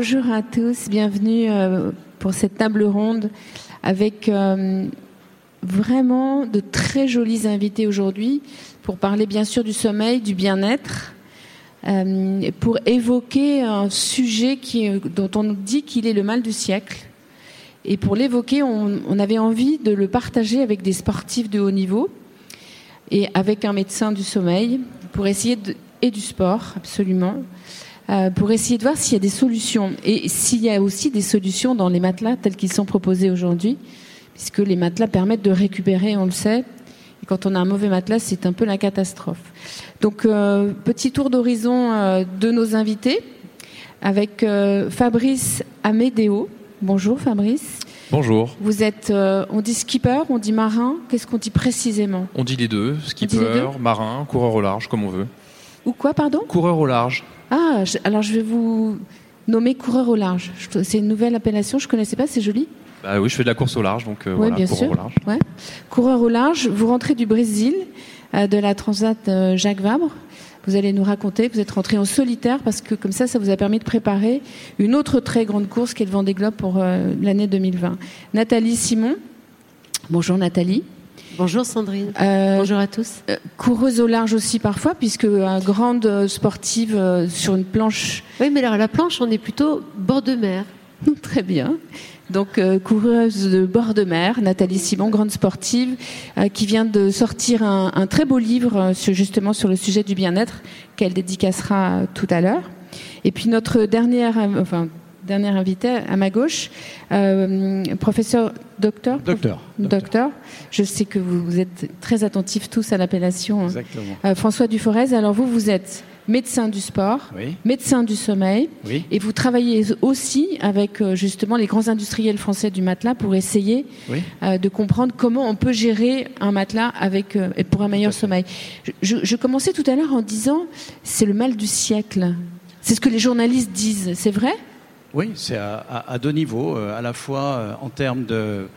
Bonjour à tous, bienvenue euh, pour cette table ronde avec euh, vraiment de très jolis invités aujourd'hui pour parler bien sûr du sommeil, du bien-être, euh, pour évoquer un sujet qui, dont on nous dit qu'il est le mal du siècle. Et pour l'évoquer, on, on avait envie de le partager avec des sportifs de haut niveau et avec un médecin du sommeil pour essayer de, et du sport, absolument, euh, pour essayer de voir s'il y a des solutions et s'il y a aussi des solutions dans les matelas tels qu'ils sont proposés aujourd'hui, puisque les matelas permettent de récupérer, on le sait. Et quand on a un mauvais matelas, c'est un peu la catastrophe. Donc, euh, petit tour d'horizon euh, de nos invités avec Fabrice Amédéo. Bonjour Fabrice. Bonjour. Vous êtes, euh, on dit skipper, on dit marin. Qu'est-ce qu'on dit précisément? On dit les deux, skipper, les deux? marin, coureur au large, comme on veut. Ou quoi, pardon? Coureur au large. Ah, je- alors je vais vous nommer coureur au large. C'est une nouvelle appellation, je connaissais pas, c'est joli. Bah oui, je fais de la course au large, donc euh, voilà, bien coureur sûr. au large. Ouais. Coureur au large, vous rentrez du Brésil, euh, de la Transat euh, Jacques Vabre. Vous allez nous raconter, vous êtes rentré en solitaire parce que comme ça, ça vous a permis de préparer une autre très grande course qui est le Vendée Globe pour l'année 2020. Nathalie Simon. Bonjour Nathalie. Bonjour Sandrine. Euh, Bonjour à tous. euh, coureuse au large aussi parfois, puisque euh, grande sportive euh, sur une planche Oui, mais alors à la planche, on est plutôt bord de mer. Très bien. Donc, coureuse de bord de mer, Nathalie Simon, grande sportive, qui vient de sortir un, un très beau livre justement sur le sujet du bien-être qu'elle dédicacera tout à l'heure. Et puis notre dernière, enfin, dernière invitée à ma gauche, euh, professeur docteur. Docteur. Docteur. Je sais que vous, êtes très attentifs tous à l'appellation. hein. Exactement. Euh, François Duforez, alors vous, vous êtes médecin du sport, Oui, médecin du sommeil, oui. et vous travaillez aussi avec euh, justement les grands industriels français du matelas pour essayer Oui. euh, de comprendre comment on peut gérer un matelas avec euh, pour un meilleur sommeil. Je commençais tout à l'heure en disant c'est le mal du siècle. C'est ce que les journalistes disent. C'est vrai? Oui, c'est à, deux niveaux, euh, à la fois euh, en termes de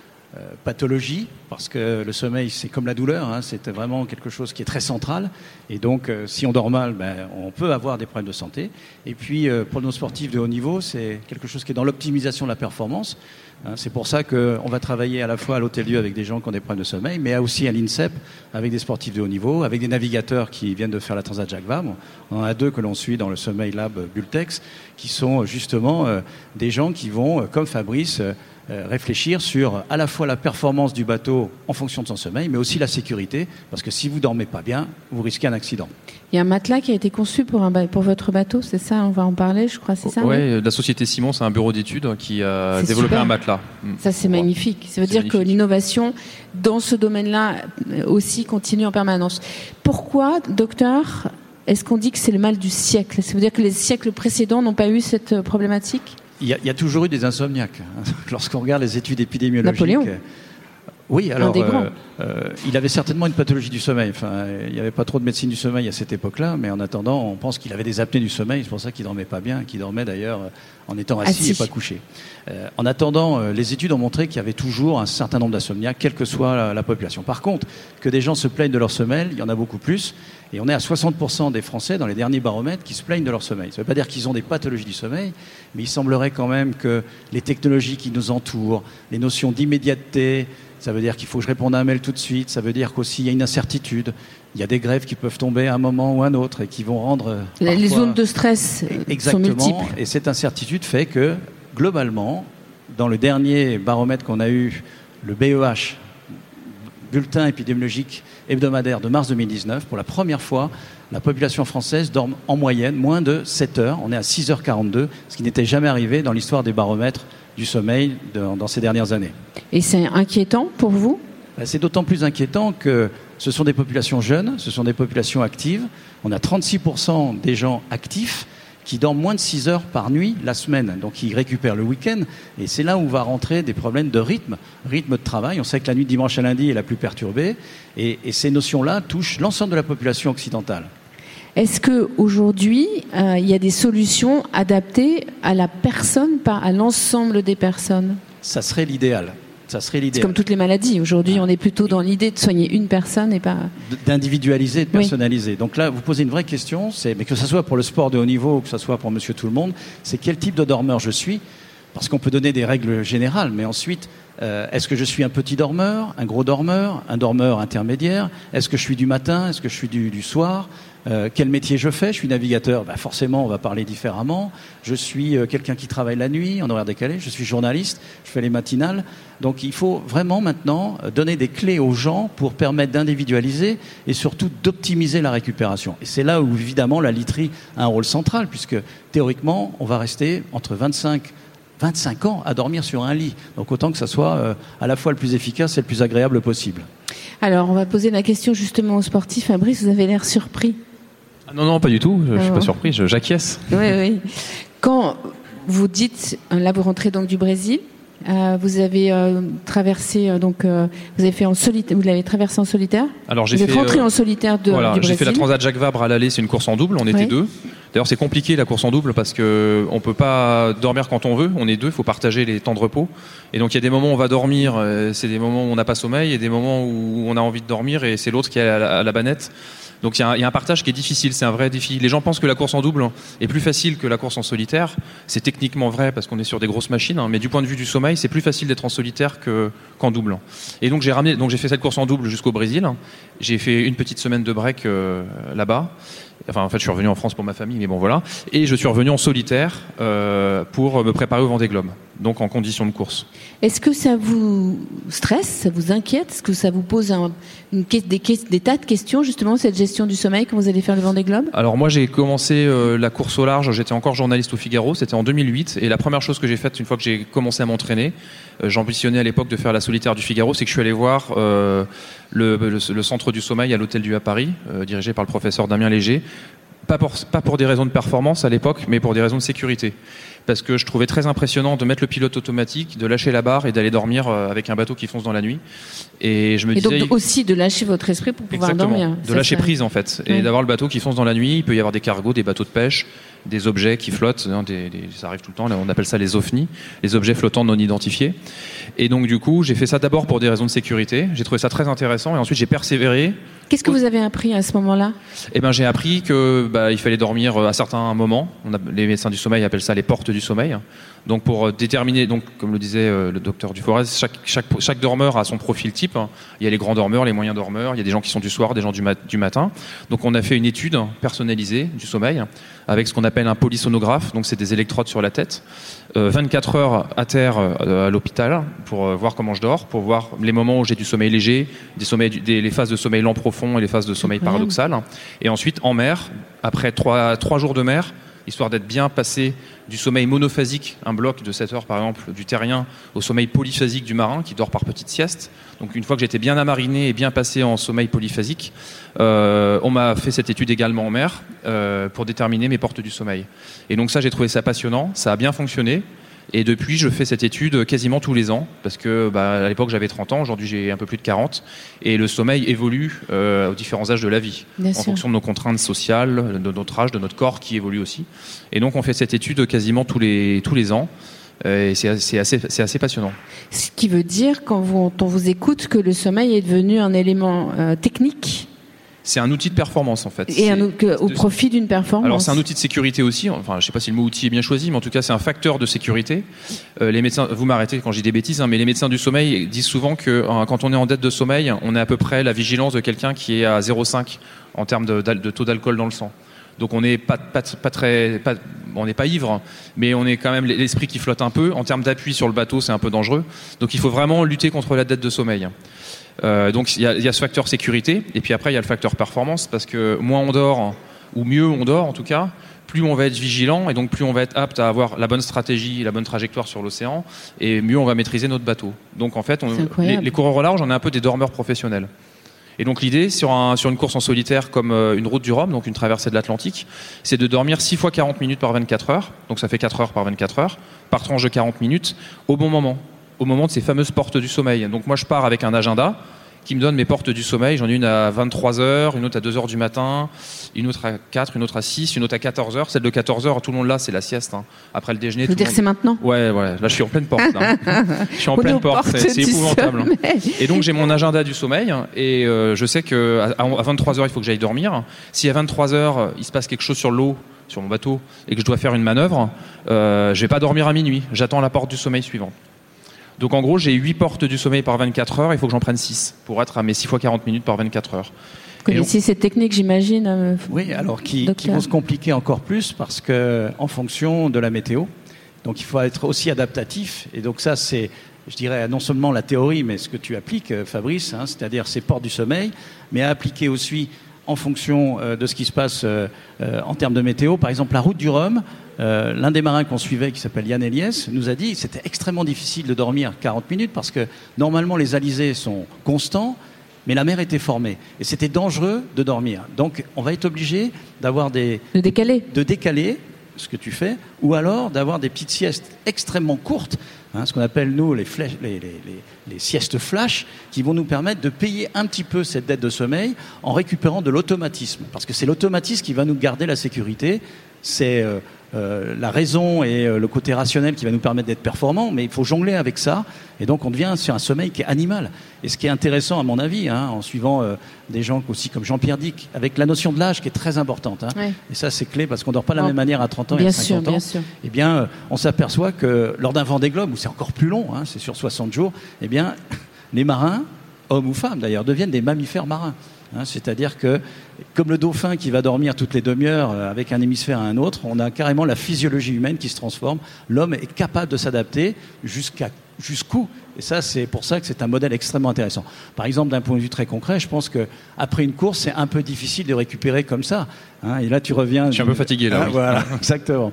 pathologie, parce que le sommeil, c'est comme la douleur, hein, c'est vraiment quelque chose qui est très central. Et donc, euh, si on dort mal, ben, on peut avoir des problèmes de santé. Et puis, euh, pour nos sportifs de haut niveau, c'est quelque chose qui est dans l'optimisation de la performance. Hein, c'est pour ça qu'on va travailler à la fois à l'Hôtel-Dieu avec des gens qui ont des problèmes de sommeil, mais aussi à l'INSEP avec des sportifs de haut niveau, avec des navigateurs qui viennent de faire la Transat Jacques Vabre. On en a deux que l'on suit dans le Sommeil Lab Bultex, qui sont justement euh, des gens qui vont, euh, comme Fabrice, euh, euh, réfléchir sur à la fois la performance du bateau en fonction de son sommeil, mais aussi la sécurité, parce que si vous dormez pas bien, vous risquez un accident. Il y a un matelas qui a été conçu pour, un ba- pour votre bateau, c'est ça On va en parler, je crois, c'est ça oui euh, la société Simon, c'est un bureau d'études qui a développé super. un matelas. Mm. Ça, c'est magnifique. Ça veut dire que l'innovation dans ce domaine-là euh, aussi continue en permanence. Pourquoi, docteur, est-ce qu'on dit que c'est le mal du siècle? Ça veut dire que les siècles précédents n'ont pas eu cette euh, problématique? Il y, a, toujours eu des insomniaques. Lorsqu'on regarde les études épidémiologiques. Oui, alors euh, euh, il avait certainement une pathologie du sommeil. Enfin, il n'y avait pas trop de médecine du sommeil à cette époque-là, mais en attendant, on pense qu'il avait des apnées du sommeil. C'est pour ça qu'il dormait pas bien, qu'il dormait d'ailleurs euh, en étant assis, Assis. et pas couché. Euh, en attendant, les études ont montré qu'il y avait toujours un certain nombre d'insomniaques, quelle que soit la, la population. Par contre, que des gens se plaignent de leur sommeil, il y en a beaucoup plus. Et on est à 60% des Français dans les derniers baromètres qui se plaignent de leur sommeil. Ça ne veut pas dire qu'ils ont des pathologies du sommeil, mais il semblerait quand même que les technologies qui nous entourent, les notions d'immédiateté, ça veut dire qu'il faut que je réponde à un mail tout de suite, ça veut dire qu'aussi il y a une incertitude, il y a des grèves qui peuvent tomber à un moment ou à un autre et qui vont rendre... euh, Les zones de stress euh, sont Exactement. multiples. Et cette incertitude fait que, globalement, dans le dernier baromètre qu'on a eu, le BEH, bulletin épidémiologique hebdomadaire de mars 2019, pour la première fois, la population française dort en moyenne moins de 7 heures. On est à 6h42, ce qui n'était jamais arrivé dans l'histoire des baromètres du sommeil dans, dans ces dernières années. Et c'est inquiétant pour vous? Ben, C'est d'autant plus inquiétant que ce sont des populations jeunes, ce sont des populations actives. On a 36% des gens actifs qui dorment moins de 6 heures par nuit la semaine. Donc ils récupèrent le week-end. Et c'est là où va rentrer des problèmes de rythme, rythme de travail. On sait que la nuit de dimanche à lundi est la plus perturbée. Et, et ces notions-là touchent l'ensemble de la population occidentale. Est-ce que aujourd'hui euh, il y a des solutions adaptées à la personne, pas à l'ensemble des personnes? Ça serait l'idéal. Ça serait C'est comme toutes les maladies. Aujourd'hui, on est plutôt dans l'idée de soigner une personne et pas. d'individualiser, de Oui. personnaliser. Donc là, vous posez une vraie question, c'est, mais que ce soit pour le sport de haut niveau ou que ce soit pour monsieur tout le monde, c'est quel type de dormeur je suis? Parce qu'on peut donner des règles générales, mais ensuite, euh, est-ce que je suis un petit dormeur, un gros dormeur, un dormeur intermédiaire? Est-ce que je suis du matin? Est-ce que je suis du, soir? Euh, Quel métier je fais? Je suis navigateur, bah forcément, on va parler différemment. Je suis euh, quelqu'un qui travaille la nuit, en horaire décalé. Je suis journaliste, je fais les matinales. Donc il faut vraiment maintenant donner des clés aux gens pour permettre d'individualiser et surtout d'optimiser la récupération. Et c'est là où évidemment la literie a un rôle central, puisque théoriquement, on va rester entre 25 25 ans à dormir sur un lit. Donc autant que ça soit euh, à la fois le plus efficace et le plus agréable possible. Alors, on va poser la question justement aux sportifs. Fabrice, vous avez l'air surpris. Ah non, non, pas du tout. Je, je suis Ah pas surpris. je- J'acquiesce. Oui, oui. Quand vous dites, euh, là, vous rentrez donc du Brésil. Euh, vous avez euh, traversé euh, donc euh, vous avez fait en solitaire vous l'avez traversé en solitaire Alors j'ai vous êtes fait. rentré euh, en solitaire de, Voilà, j'ai fait la Transat Jacques Vabre à l'aller, c'est une course en double, on était Oui. deux. D'ailleurs, c'est compliqué la course en double parce que on peut pas dormir quand on veut, on est deux, il faut partager les temps de repos. Et donc il y a des moments où on va dormir, c'est des moments où on n'a pas sommeil, et des moments où on a envie de dormir et c'est l'autre qui est à la, à la banette. Donc il y, a un- partage qui est difficile, c'est un vrai défi. Les gens pensent que la course en double est plus facile que la course en solitaire. C'est techniquement vrai parce qu'on est sur des grosses machines, hein, mais du point de vue du sommeil, c'est plus facile d'être en solitaire que- qu'en double. Et donc j'ai fait cette course en double jusqu'au Brésil. J'ai fait une petite semaine de break euh, là-bas. Enfin, en fait, je suis revenu en France pour ma famille, mais bon, voilà. Et je suis revenu en solitaire euh, pour me préparer au Vendée Globe, donc en condition de course. est-ce que ça vous stresse ça vous inquiète? Est-ce que ça vous pose des, des tas de questions justement cette gestion du sommeil quand vous allez faire le Vendée Globe Alors moi, j'ai commencé euh, la course au large. J'étais encore journaliste au Figaro. C'était en 2008. Et la première chose que j'ai faite une fois que j'ai commencé à m'entraîner, euh, j'ambitionnais à l'époque de faire la solitaire du Figaro, c'est que je suis allé voir euh, le, centre du sommeil à l'Hôtel du à Paris, dirigé par le professeur Damien Léger. Pas pour, pas pour des raisons de performance à l'époque, mais pour des raisons de sécurité. Parce que je trouvais très impressionnant de mettre le pilote automatique, de lâcher la barre et d'aller dormir euh, avec un bateau qui fonce dans la nuit. Et je me et donc disais, de- aussi de lâcher votre esprit pour pouvoir Exactement. dormir De lâcher ça- prise en fait. Et Oui. d'avoir le bateau qui fonce dans la nuit. Il peut y avoir des cargos, des bateaux de pêche, des objets qui flottent. hein, des- des- ça arrive tout le temps. Là, on appelle ça les OVNI, les objets flottants non identifiés. Et donc du coup, j'ai fait ça d'abord pour des raisons de sécurité. J'ai trouvé ça très intéressant. Et ensuite, j'ai persévéré. Qu'est-ce que vous avez appris à ce moment-là? Et ben, j'ai appris que bah, il fallait dormir euh, à certains moments. On a, les médecins du sommeil appellent ça les portes du sommeil. Donc pour euh, déterminer, donc comme le disait euh, le docteur Duforez, chaque, chaque, chaque dormeur a son profil type. Il y a les grands dormeurs, les moyens dormeurs, il y a des gens qui sont du soir, des gens du, mat- du matin. Donc on a fait une étude personnalisée du sommeil avec ce qu'on appelle un polysonographe. Donc c'est des électrodes sur la tête, Euh, 24 heures à terre euh, à l'hôpital pour euh, voir comment je dors, pour voir les moments où j'ai du sommeil léger, des sommeils, des, les phases de sommeil lent profond et les phases de sommeil paradoxal. Et ensuite en mer, après trois, trois jours de mer, histoire d'être bien passé du sommeil monophasique, un bloc de 7 heures par exemple, du terrien, au sommeil polyphasique du marin qui dort par petites siestes. Donc une fois que j'étais bien amariné et bien passé en sommeil polyphasique, euh, on m'a fait cette étude également en mer euh, pour déterminer mes portes du sommeil. Et donc ça j'ai trouvé ça passionnant, ça a bien fonctionné. Et depuis, je fais cette étude quasiment tous les ans, parce que bah, à l'époque j'avais 30 ans, aujourd'hui j'ai un peu plus de 40, et le sommeil évolue euh, aux différents âges de la vie Bien en sûr. fonction de nos contraintes sociales, de notre âge, de notre corps qui évolue aussi. Et donc on fait cette étude quasiment tous les, tous les ans. Euh, Et c'est assez, assez passionnant. Ce qui veut dire, quand, vous, on vous écoute, que le sommeil est devenu un élément euh, technique C'est un outil de performance en fait. et C'est- un, que- au profit d'une performance. Alors c'est un outil de sécurité aussi. Enfin, je sais pas si le mot outil est bien choisi, mais en tout cas c'est un facteur de sécurité. Euh, les médecins, vous m'arrêtez quand dis des bêtises, hein, mais les médecins du sommeil disent souvent que euh, quand on est en dette de sommeil, on est à peu près la vigilance de quelqu'un qui est à 0,5 en termes de, taux d'alcool dans le sang. Donc on n'est pas, pas, pas très, pas- on n'est pas ivre, mais on est quand même l'esprit qui flotte un peu. En termes d'appui sur le bateau, c'est un peu dangereux. Donc il faut vraiment lutter contre la dette de sommeil. Euh, donc il y, a, il y a ce facteur sécurité, et puis après il y a le facteur performance, parce que moins on dort, ou mieux on dort en tout cas, plus on va être vigilant, et donc plus on va être apte à avoir la bonne stratégie, la bonne trajectoire sur l'océan, et mieux on va maîtriser notre bateau. Donc en fait, on- les, les coureurs au large, on est un peu des dormeurs professionnels. Et donc l'idée sur, un- sur une course en solitaire comme euh, une route du Rhum, donc une traversée de l'Atlantique, c'est de dormir 6 fois 40 minutes par 24 heures, donc ça fait 4 heures par 24 heures, par tranche de 40 minutes, au bon moment, au moment de ces fameuses portes du sommeil. Donc moi je pars avec un agenda qui me donne mes portes du sommeil. J'en ai une à 23h, une autre à 2h du matin, une autre à 4, une autre à 6, une autre à 14h. Celle de 14h, tout le monde là, c'est la sieste. hein. Après le déjeuner. Le dire, monde- c'est maintenant? Ouais, ouais, là je suis en pleine porte. là. je suis en pleine porte, c'est épouvantable. sommeil. Et donc j'ai mon agenda du sommeil et euh, je sais que à, à 23h il faut que j'aille dormir. Si à 23h il se passe quelque chose sur l'eau, sur mon bateau, et que je dois faire une manœuvre, euh, je vais pas dormir à minuit. J'attends la porte du sommeil suivante. Donc en gros j'ai 8 portes du sommeil par 24 heures, il faut que j'en prenne 6 pour être à mes 6 fois 40 minutes par 24 heures. Vous connaissiez cette technique, j'imagine. euh, Oui, alors qui, vont se compliquer encore plus parce que en fonction de la météo, donc il faut être aussi adaptatif. Et donc ça, c'est, je dirais, non seulement la théorie, mais ce que tu appliques, euh, Fabrice, hein, c'est-à-dire ces portes du sommeil, mais à appliquer aussi en fonction euh, de ce qui se passe euh, euh, en termes de météo. Par exemple, la route du Rhum, l'un des marins qu'on suivait, qui s'appelle Yann Eliès, nous a dit que c'était extrêmement difficile de dormir 40 minutes parce que normalement les alizés sont constants, mais la mer était formée et c'était dangereux de dormir. Donc on va être obligé d'avoir des de décaler. de décaler ce que tu fais, ou alors d'avoir des petites siestes extrêmement courtes, hein, ce qu'on appelle nous les, flèches- les, les- les- siestes flash, qui vont nous permettre de payer un petit peu cette dette de sommeil en récupérant de l'automatisme. Parce que c'est l'automatisme qui va nous garder la sécurité, c'est euh, euh, la raison et euh, le côté rationnel qui va nous permettre d'être performants, mais il faut jongler avec ça, et donc on devient sur un sommeil qui est animal. Et ce qui est intéressant à mon avis, hein, en suivant euh, des gens aussi comme Jean-Pierre Dick, avec la notion de l'âge qui est très importante. hein. Ouais. Et ça, c'est clé parce qu'on dort pas de la même manière à 30 ans et à sûr, 50 ans. bien sûr. Eh bien, euh, on s'aperçoit que lors d'un Vendée Globe, où c'est encore plus long, hein, c'est sur 60 jours, eh bien, les marins, hommes ou femmes d'ailleurs, deviennent des mammifères marins. Hein, C'est-à-dire que, comme le dauphin qui va dormir toutes les demi-heures euh, avec un hémisphère à un autre, on a carrément la physiologie humaine qui se transforme. L'homme est capable de s'adapter jusqu'à jusqu'où? Et ça, c'est pour ça que c'est un modèle extrêmement intéressant. Par exemple, d'un point de vue très concret, je pense que après une course, c'est un peu difficile de récupérer comme ça. hein. et là, tu reviens. Je suis un peu fatigué, là, Ah, oui. Voilà, exactement.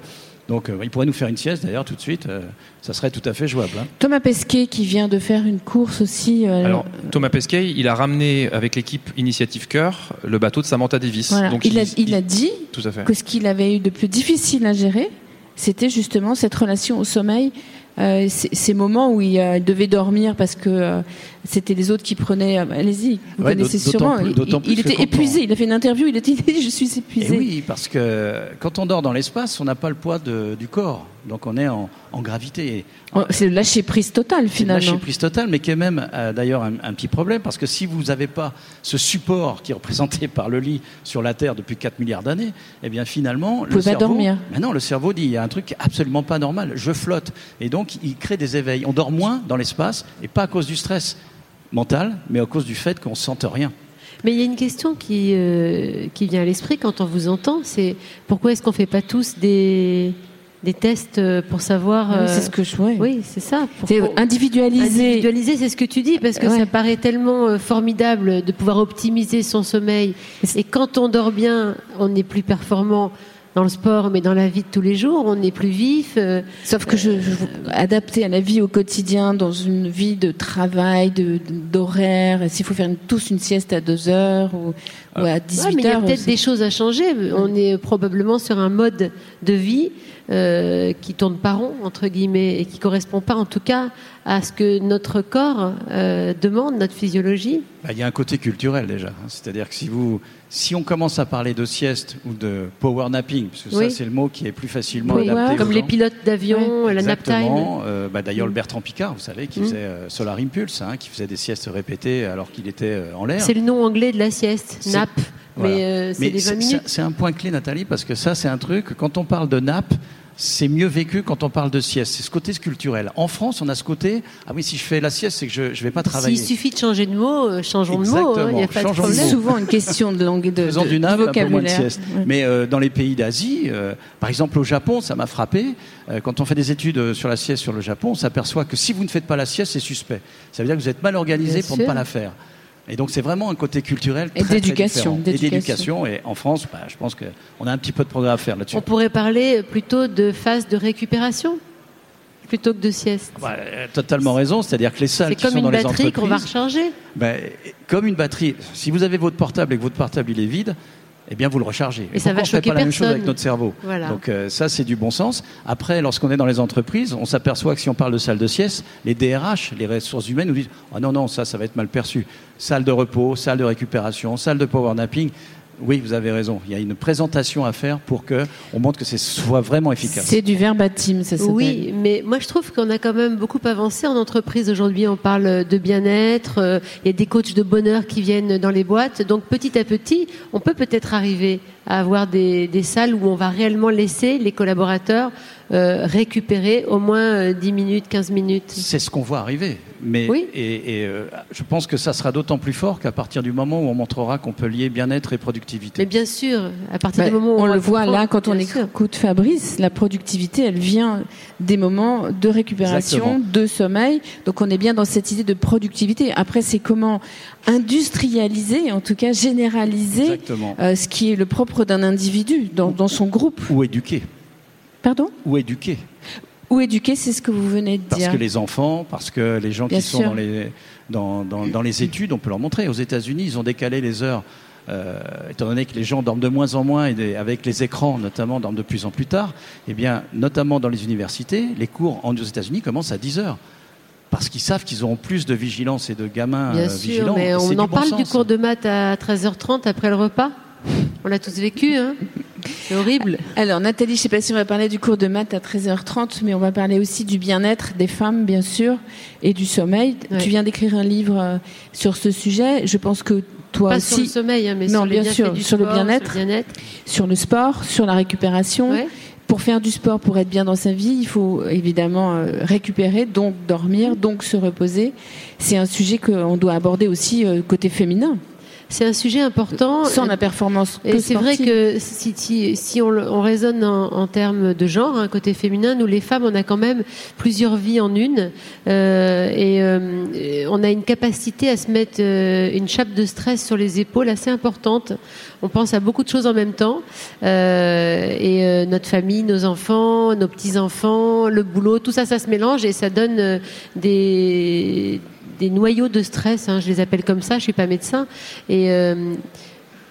Donc, euh, il pourrait nous faire une sieste d'ailleurs tout de suite. euh, ça serait tout à fait jouable. hein. Thomas Pesquet qui vient de faire une course aussi. euh, Alors Thomas Pesquet, il a ramené avec l'équipe Initiative Cœur le bateau de Samantha Davis. voilà. Donc, il, a, il a dit tout à fait. que ce qu'il avait eu de plus difficile à gérer, c'était justement cette relation au sommeil, ces, ces moments où il, euh, devait dormir parce que euh, c'était les autres qui prenaient. euh, Allez-y, vous Ouais, connaissez sûrement. plus- il- était épuisé. Il a fait une interview. Il a dit Je suis épuisé. oui, parce que quand on dort dans l'espace, on n'a pas le poids de- du corps. Donc, on est en, en gravité. C'est le lâcher prise total C'est une finalement. lâcher prise totale, mais qui est même euh, d'ailleurs un, un petit problème, parce que si vous n'avez pas ce support qui est représenté par le lit sur la Terre depuis 4 milliards d'années, eh bien finalement, le pouvez pas cerveau, dormir. Mais non, le cerveau dit il y a un truc absolument pas normal, je flotte, et donc il crée des éveils. On dort moins dans l'espace, et pas à cause du stress mental, mais à cause du fait qu'on ne sente rien. Mais il y a une question qui, euh, qui vient à l'esprit quand on vous entend, c'est pourquoi est-ce qu'on fait pas tous des, des tests euh, pour savoir... Oui, euh, c'est ce que je. ouais. Oui, c'est ça. pour- C'est individualisé. Individualiser, c'est ce que tu dis, parce que Ouais. ça paraît tellement euh, formidable de pouvoir optimiser son sommeil. Et quand on dort bien, on est plus performant dans le sport, mais dans la vie de tous les jours, on est plus vif. euh, Sauf que je, je adapté à la vie au quotidien, dans une vie de travail, de- d'horaire. S'il faut faire une- tous une sieste à 2 heures ou, ou à 18 Ouais, mais il y a heures. peut-être des choses à changer. On est probablement sur un mode de vie euh, qui tourne pas rond entre guillemets et qui correspond pas, en tout cas, à ce que notre corps euh, demande, notre physiologie. Bah, Il y a un côté culturel déjà. C'est-à-dire que si, vous, si on commence à parler de sieste ou de power napping, parce que Oui. ça c'est le mot qui est plus facilement adapté. Comme les gens. pilotes d'avion, la nap time. Euh, bah, D'ailleurs, le Bertrand Picard, vous savez, qui Mm. faisait euh, Solar Impulse, hein, qui faisait des siestes répétées alors qu'il était euh, en l'air. C'est le nom anglais de la sieste, nap. Voilà. Mais euh, c'est Mais les 20 c'est- minutes. c'est- C'est un point clé, Nathalie, parce que ça, c'est un truc, quand on parle de nappe, c'est mieux vécu quand on parle de sieste. C'est ce côté culturel. En France, on a ce côté, ah oui, si je fais la sieste, c'est que je ne vais pas travailler. S'il suffit de changer de mot, euh, changeons de mot. hein, Il n'y a Exactement. pas de Changeons de C'est mot. problème. souvent une question de langue de, Faisons de- du de nap, un peu moins de vocabulaire. sieste. Ouais. Mais euh, dans les pays d'Asie, euh, par exemple au Japon, ça m'a frappé. euh, quand on fait des études euh, sur la sieste sur le Japon, on s'aperçoit que si vous ne faites pas la sieste, c'est suspect. Ça veut dire que vous êtes mal organisé Bien pour sûr. ne pas la faire. Et donc c'est vraiment un côté culturel Et très, très d'éducation, différent. Et d'éducation. d'éducation. Et en France, bah, je pense qu'on a un petit peu de progrès à faire là-dessus. On pourrait parler plutôt de phase de récupération plutôt que de sieste. Bah, totalement raison, c'est-à-dire que les salles C'est qui comme sont une dans les batterie qu'on va entreprises, recharger. ben, comme une batterie, si vous avez votre portable et que votre portable il est vide, eh bien vous le rechargez. Et ça va on fait choquer pas la même chose avec notre cerveau. Voilà. Donc euh, ça c'est du bon sens. Après, lorsqu'on est dans les entreprises, on s'aperçoit que si on parle de salle de sieste, les DRH, les ressources humaines, nous disent ah non non ça ça va être mal perçu. Salle de repos, salle de récupération, salle de power napping. Oui, vous avez raison. Il y a une présentation à faire pour que on montre que c'est soit vraiment efficace. C'est du verbatim, ça s'appelle. Oui, mais moi je trouve qu'on a quand même beaucoup avancé en entreprise aujourd'hui. On parle de bien-être, euh, il y a des coachs de bonheur qui viennent dans les boîtes. Donc petit à petit, on peut peut-être arriver à avoir des, des salles où on va réellement laisser les collaborateurs euh, récupérer au moins euh, 10 minutes, 15 minutes. C'est ce qu'on voit arriver. Mais Oui. et, et, euh, je pense que ça sera d'autant plus fort qu'à partir du moment où on montrera qu'on peut lier bien-être et productivité. Mais bien sûr, à partir Bah, du moment où on le va voit là quand on sûr. écoute Fabrice, la productivité, elle vient des moments de récupération, Exactement. de sommeil. Donc on est bien dans cette idée de productivité. Après, c'est comment industrialiser, en tout cas généraliser, euh, ce qui est le propre d'un individu dans, dans son groupe. Ou éduquer. Pardon Ou éduquer. Ou éduquer, c'est ce que vous venez de Parce dire. que les enfants, parce que les gens Bien qui sont sûr. dans les, dans, dans, dans les études, on peut leur montrer. Aux États-Unis, ils ont décalé les heures. euh, étant donné que les gens dorment de moins en moins et des- avec les écrans notamment dorment de plus en plus tard, eh bien, notamment dans les universités, les cours en, aux États-Unis commencent à 10 heures. Parce qu'ils savent qu'ils auront plus de vigilance et de gamins Bien euh, sûr, vigilants. mais Et on en bon parle du cours de maths à 13h30 après le repas? On l'a tous vécu, hein C'est horrible. Alors Nathalie, je ne sais pas si on va parler du cours de maths à 13h30, mais on va parler aussi du bien-être des femmes, bien sûr, et du sommeil. Ouais. Tu viens d'écrire un livre euh, sur ce sujet. Je pense que toi Pas aussi, sur le sommeil, hein, mais Non, sur bien sûr, du sur le bien-être. sur le bien-être. sur le sport, sur la récupération. Ouais. Pour faire du sport, pour être bien dans sa vie, il faut évidemment euh, récupérer, donc dormir, donc se reposer. C'est un sujet qu'on doit aborder aussi euh, côté féminin, C'est un sujet important. sans la performance. Et c'est vrai que si, si, si on, on raisonne en, en termes de genre, hein, côté féminin, nous les femmes, on a quand même plusieurs vies en une, euh, et euh, et on a une capacité à se mettre euh, une chape de stress sur les épaules assez importante. On pense à beaucoup de choses en même temps, euh, et euh, notre famille, nos enfants, nos petits enfants, le boulot, tout ça, ça se mélange et ça donne euh, des des noyaux de stress, hein, je les appelle comme ça, je suis pas médecin, et euh,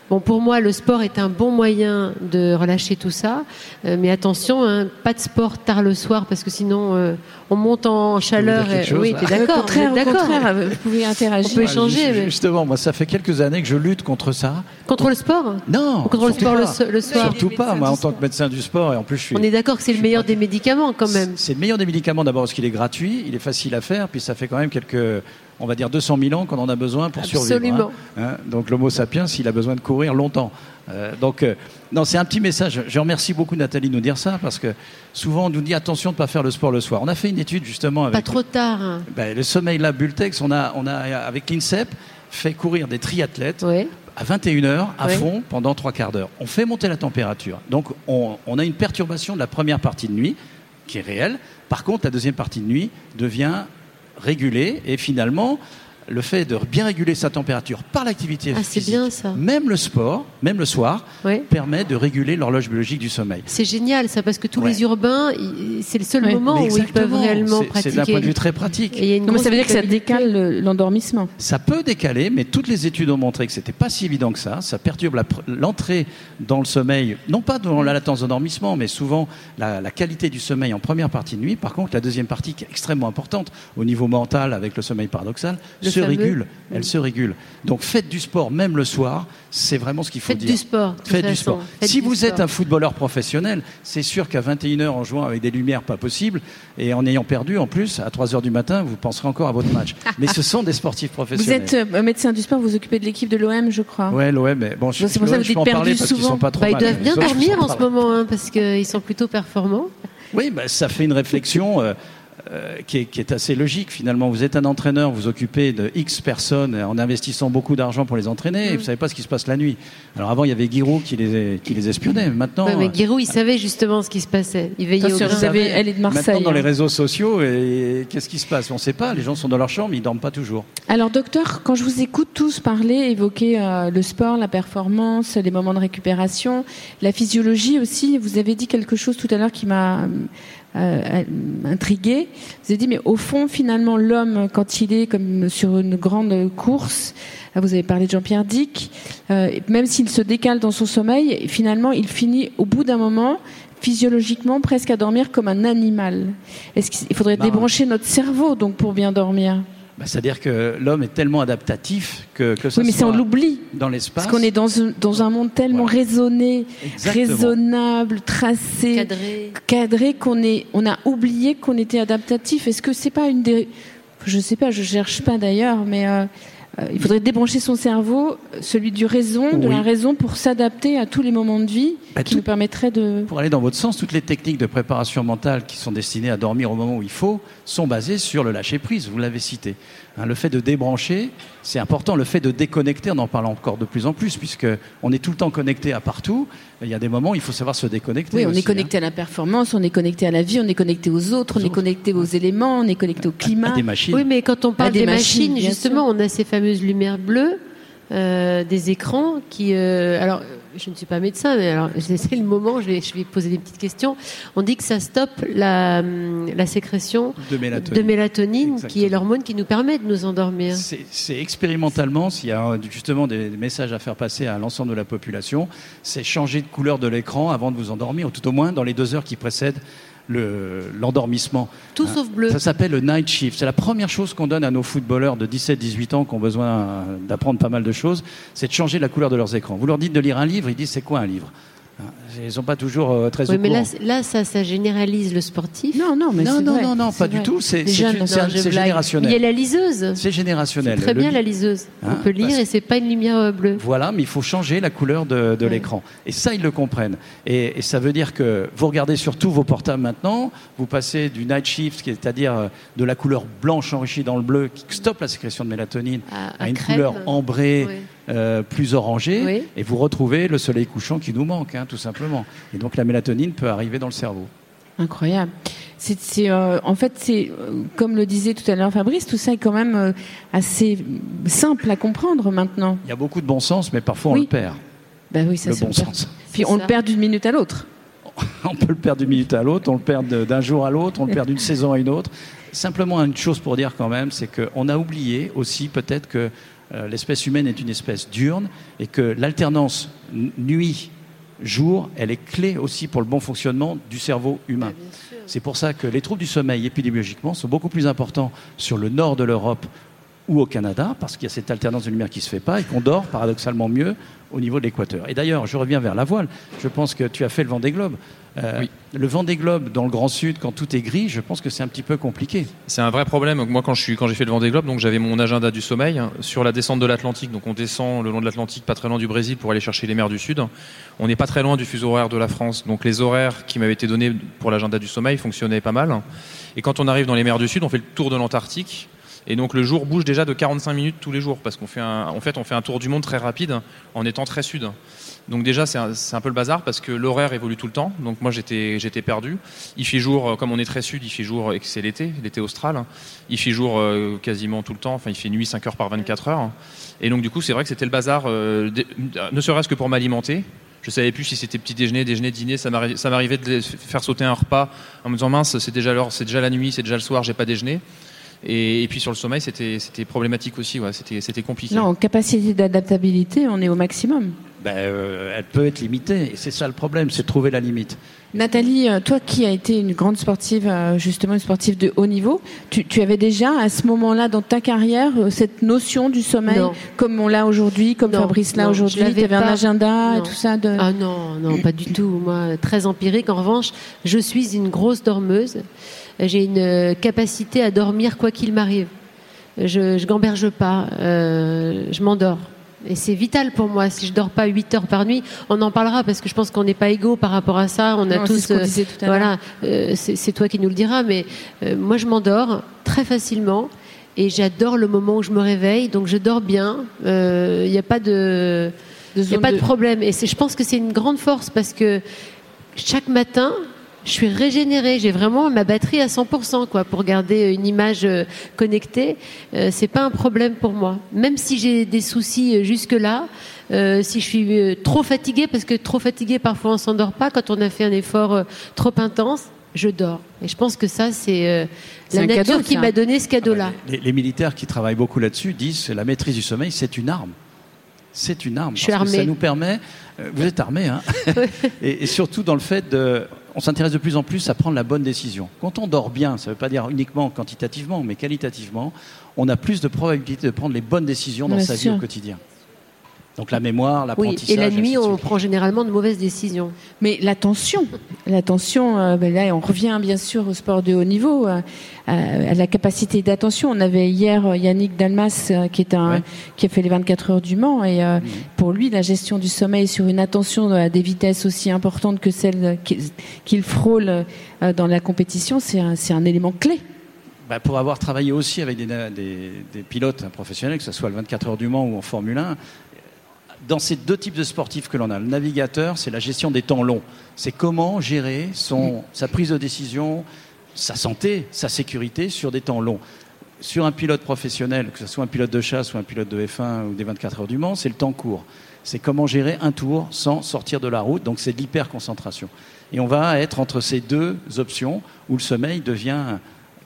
Bon, pour moi, le sport est un bon moyen de relâcher tout ça, Euh, mais attention, hein, pas de sport tard le soir parce que sinon euh, on monte en chaleur. et- chose, oui, t'es Au d'accord, contraire, au d'accord. contraire, vous pouvez interagir. On peut Ah, échanger, mais- Justement, moi, ça fait quelques années que je lutte contre ça. Contre le sport? Non, Contre le surtout sport le, pas. so- le soir. Surtout pas, moi, en tant que médecin du sport, et en plus, je suis. On est d'accord que c'est le meilleur pas- des médicaments quand même. C'est le meilleur des médicaments d'abord parce qu'il est gratuit, il est facile à faire, puis ça fait quand même quelques, on va dire 200 000 ans qu'on en a besoin pour survivre. Absolument. hein. Hein, donc l'Homo sapiens, il a besoin de courir longtemps. Euh, donc euh, non, c'est un petit message. Je remercie beaucoup Nathalie de nous dire ça parce que souvent on nous dit attention de ne pas faire le sport le soir. On a fait une étude justement avec Pas trop tard. hein. ben, le Sommeil Lab Bultex. On a, on a avec l'INSEP fait courir des triathlètes à 21h à fond pendant trois quarts d'heure. On fait monter la température. Donc on, on a une perturbation de la première partie de nuit qui est réelle. Par contre, la deuxième partie de nuit devient régulée et finalement, le fait de bien réguler sa température par l'activité Ah, physique, bien ça. même le sport, même le soir, Ouais. permet de réguler l'horloge biologique du sommeil. C'est génial ça parce que tous Ouais. les urbains, c'est le seul Ouais. moment où ils peuvent réellement C'est- C'est d'un pratiquer. point de vue très pratique. Et Non, mais ça veut dire que ça décale le- l'endormissement. Ça peut décaler, mais toutes les études ont montré que c'était pas si évident que ça. Ça perturbe l'entrée dans le sommeil, non pas dans la latence d'endormissement, mais souvent la, la qualité du sommeil en première partie de nuit. Par contre, la deuxième partie, qui est extrêmement importante au niveau mental avec le sommeil paradoxal, Le se régule. Elle se régule. Donc faites du sport, même le soir, c'est vraiment ce qu'il faut Faites dire. du sport. Faites du sport. Faites si du vous êtes un footballeur professionnel, c'est sûr qu'à 21h en jouant avec des lumières pas possibles et en ayant perdu en plus, à 3h du matin, vous penserez encore à votre match. Mais ce sont des sportifs Vous professionnels. êtes euh, médecin du sport, vous vous occupez de l'équipe de l'OM, je crois. Ouais, l'OM, bon, je, c'est pour ça que vous dites perdu parce souvent. sont pas trop Bah, ils doivent bien dormir en ce moment hein, parce qu'ils sont plutôt performants. Oui, bah, ça fait une réflexion euh, euh, qui, est, qui est assez logique finalement. Vous êtes un entraîneur, vous occupez de X personnes en investissant beaucoup d'argent pour les entraîner, Mm. et vous savez pas ce qui se passe la nuit. Alors avant, il y avait Giroud qui les, qui les espionnait. Maintenant, Ouais, mais euh, Giroud, il savait justement ce qui se passait. Il veillait au savez, elle est de Marseille. Maintenant, dans les hein. réseaux sociaux, et qu'est-ce qui se passe? On ne sait pas. Les gens sont dans leur chambre, ils dorment pas toujours. Alors, docteur, quand je vous écoute tous parler, évoquer euh, le sport, la performance, les moments de récupération, la physiologie aussi, vous avez dit quelque chose tout à l'heure qui m'a euh, intrigué. Vous avez dit, mais au fond, finalement, l'homme, quand il est comme sur une grande course, ah, vous avez parlé de Jean-Pierre Dick, euh, même s'il se décale dans son sommeil, finalement, il finit au bout d'un moment physiologiquement presque à dormir comme un animal. Est-ce qu'il faudrait Bah, débrancher notre cerveau donc pour bien dormir? Bah, C'est-à-dire que l'homme est tellement adaptatif que, que ça Oui, mais ça on l'oublie. dans l'espace. Parce qu'on est dans un, dans un monde tellement Voilà. raisonné, Exactement. raisonnable, tracé, Cadré. cadré qu'on est, on a oublié qu'on était adaptatif. Est-ce que c'est pas une des, je sais pas, je cherche pas d'ailleurs, mais euh, il faudrait débrancher son cerveau, celui du raison, de la raison, pour s'adapter à tous les moments de vie Bah, qui tout- nous permettraient de. Pour aller dans votre sens, toutes les techniques de préparation mentale qui sont destinées à dormir au moment où il faut sont basées sur le lâcher-prise, vous l'avez cité. Hein, le fait de débrancher, c'est important. Le fait de déconnecter, on en parle encore de plus en plus, puisque on est tout le temps connecté à partout. Il y a des moments où il faut savoir se déconnecter. Oui, on aussi, est connecté à la performance, on est connecté à la vie, on est connecté aux autres, on est connecté aux éléments, on est connecté au hein. climat. À des machines. Oui, mais quand on parle des des, machines, justement, on a ces fameuses lumières bleues, euh, des écrans qui. euh, alors, je ne suis pas médecin, mais alors c'est le moment, je vais, je vais poser des petites questions. On dit que ça stoppe la, la sécrétion de mélatonine. de mélatonine, qui est l'hormone qui nous permet de nous endormir. C'est expérimentalement, s'il y a euh, justement des des messages à faire passer à l'ensemble de la population, c'est changer de couleur de l'écran avant de vous endormir, ou tout au moins dans les deux heures qui précèdent le- l'endormissement. Tout Hein. sauf bleu. Ça s'appelle le night shift. C'est la première chose qu'on donne à nos footballeurs de 17-18 ans qui ont besoin d'apprendre pas mal de choses, c'est de changer la couleur de leurs écrans. Vous leur dites de lire un livre, ils disent c'est quoi un livre? Ils ne sont pas toujours euh, très Oui, au mais là, courant. c'est- là, ça, ça généralise le sportif. Non, non, mais non, c'est non, vrai, non, non, pas du vrai. tout. C'est blague. Il y a générationnel. la liseuse. C'est générationnel. Très bien la liseuse. Hein, on peut lire parce- et c'est pas une lumière euh, bleue. Voilà, mais il faut changer la couleur de, de Ouais. l'écran. Et ça, ils le comprennent. Et, et ça veut dire que vous regardez surtout vos portables maintenant, vous passez du night shift, c'est-à-dire euh, de la couleur blanche enrichie dans le bleu, qui stoppe la sécrétion de mélatonine, À, à, à une crème. couleur ambrée. Euh, plus orangée, Oui. et vous retrouvez le soleil couchant qui nous manque, hein, tout simplement. Et donc la mélatonine peut arriver dans le cerveau. Incroyable. C'est, c'est, euh, en fait, c'est euh, comme le disait tout à l'heure Fabrice, tout ça est quand même euh, assez simple à comprendre maintenant. Il y a beaucoup de bon sens, mais parfois on le perd, Ben oui, ça le c'est bon le sens. Puis on ça. le perd d'une minute à l'autre. on peut le perdre d'une minute à l'autre, on le perd d'un jour à l'autre, on le perd d'une saison à une autre. Simplement une chose pour dire quand même, c'est qu'on a oublié aussi peut-être que euh, l'espèce humaine est une espèce diurne et que l'alternance nuit-jour, elle est clé aussi pour le bon fonctionnement du cerveau humain. C'est pour ça que les troubles du sommeil épidémiologiquement sont beaucoup plus importants sur le nord de l'Europe ou au Canada, parce qu'il y a cette alternance de lumière qui ne se fait pas et qu'on dort paradoxalement mieux au niveau de l'équateur. Et d'ailleurs, je reviens vers la voile. Je pense que tu as fait le Vendée Globe. Euh, Oui. Le Vendée Globe dans le Grand Sud, quand tout est gris, je pense que c'est un petit peu compliqué. C'est un vrai problème. Moi, quand j'ai fait le Vendée Globe, donc j'avais mon agenda du sommeil sur la descente de l'Atlantique. Donc on descend le long de l'Atlantique, pas très loin du Brésil, pour aller chercher les mers du Sud. On n'est pas très loin du fuseau horaire de la France. Donc les horaires qui m'avaient été donnés pour l'agenda du sommeil fonctionnaient pas mal. Et quand on arrive dans les mers du Sud, on fait le tour de l'Antarctique. Et donc le jour bouge déjà de 45 minutes tous les jours parce qu'on fait en fait on fait un tour du monde très rapide en étant très sud. Donc déjà c'est un, peu le bazar parce que l'horaire évolue tout le temps. Donc moi j'étais j'étais perdu. Il fait jour euh, comme on est très sud, il fait jour et que c'est l'été, l'été austral. Il fait jour euh, quasiment tout le temps. Enfin il fait nuit 5 heures par 24 heures. Et donc du coup c'est vrai que c'était le bazar, euh, ne serait-ce que pour m'alimenter. Je savais plus si c'était petit déjeuner, déjeuner, dîner. Ça m'arri- ça m'arrivait de faire sauter un repas en me disant mince c'est déjà l'heure, c'est déjà la nuit, c'est déjà le soir, j'ai pas déjeuné. Et, et puis sur le sommeil, c'était problématique aussi, ouais, c'était compliqué. Non, en capacité d'adaptabilité, on est au maximum. Ben, euh, elle peut être limitée. Et c'est ça le problème, c'est de trouver la limite. Nathalie, euh, toi qui as été une grande sportive, euh, justement une sportive de haut niveau, tu, tu avais déjà à ce moment-là dans ta carrière cette notion du sommeil Non. comme on l'a aujourd'hui, comme Non, Fabrice l'a aujourd'hui. Tu avais un pas. agenda et Non. tout ça de. Ah non, non, pas du tout. Moi, très empirique. En revanche, je suis une grosse dormeuse. J'ai une euh, capacité à dormir quoi qu'il m'arrive. Je, je gamberge pas. euh, je m'endors. Et c'est vital pour moi. Si je dors pas 8 heures par nuit, on en parlera parce que je pense qu'on n'est pas égaux par rapport à ça. On a Non, c'est tous. ce euh, tout à voilà, euh, c'est toi qui nous le diras, mais moi je m'endors très facilement et j'adore le moment où je me réveille, donc je dors bien. Il n'y a pas de, il n'y a pas de de- problème. Et je pense que c'est une grande force parce que chaque matin, je suis régénérée. J'ai vraiment ma batterie à 100% quoi, pour garder une image euh, connectée. Euh, c'est pas un problème pour moi. Même si j'ai des soucis euh, jusque-là, euh, si je suis euh, trop fatiguée, parce que trop fatiguée, parfois on s'endort pas quand on a fait un effort euh, trop intense. je dors. Et je pense que ça, c'est euh, la un nature cadeau, qui m'a donné ce cadeau-là. Les, les militaires qui travaillent beaucoup là-dessus disent que la maîtrise du sommeil, c'est une arme. C'est une arme. Je suis parce que ça nous permet. euh, vous êtes armé, hein et, et surtout dans le fait de. On s'intéresse de plus en plus à prendre la bonne décision. Quand on dort bien, ça ne veut pas dire uniquement quantitativement, mais qualitativement, on a plus de probabilité de prendre les bonnes décisions dans Bien sa sûr. vie au quotidien. Donc la mémoire, Oui, l'apprentissage. et la nuit, on prend généralement de mauvaises décisions. Mais l'attention, l'attention, euh, ben là, on revient bien sûr au sport de haut niveau, euh, à la capacité d'attention. On avait hier euh, Yannick Dalmas euh, qui est un, Ouais. qui a fait les 24 heures du Mans et euh, Mhm. pour lui, la gestion du sommeil sur une attention à des vitesses aussi importantes que celle qu'il frôle euh, dans la compétition, c'est un, c'est un élément clé. Bah, pour avoir travaillé aussi avec des, des- des pilotes professionnels, que ce soit le 24 heures du Mans ou en Formule 1, dans ces deux types de sportifs que l'on a, le navigateur, c'est la gestion des temps longs. C'est comment gérer son, sa prise de décision, sa santé, sa sécurité sur des temps longs. Sur un pilote professionnel, que ce soit un pilote de chasse ou un pilote de F1 ou des 24 heures du Mans, c'est le temps court. C'est comment gérer un tour sans sortir de la route, donc c'est de l'hyper-concentration. Et on va être entre ces deux options où le sommeil devient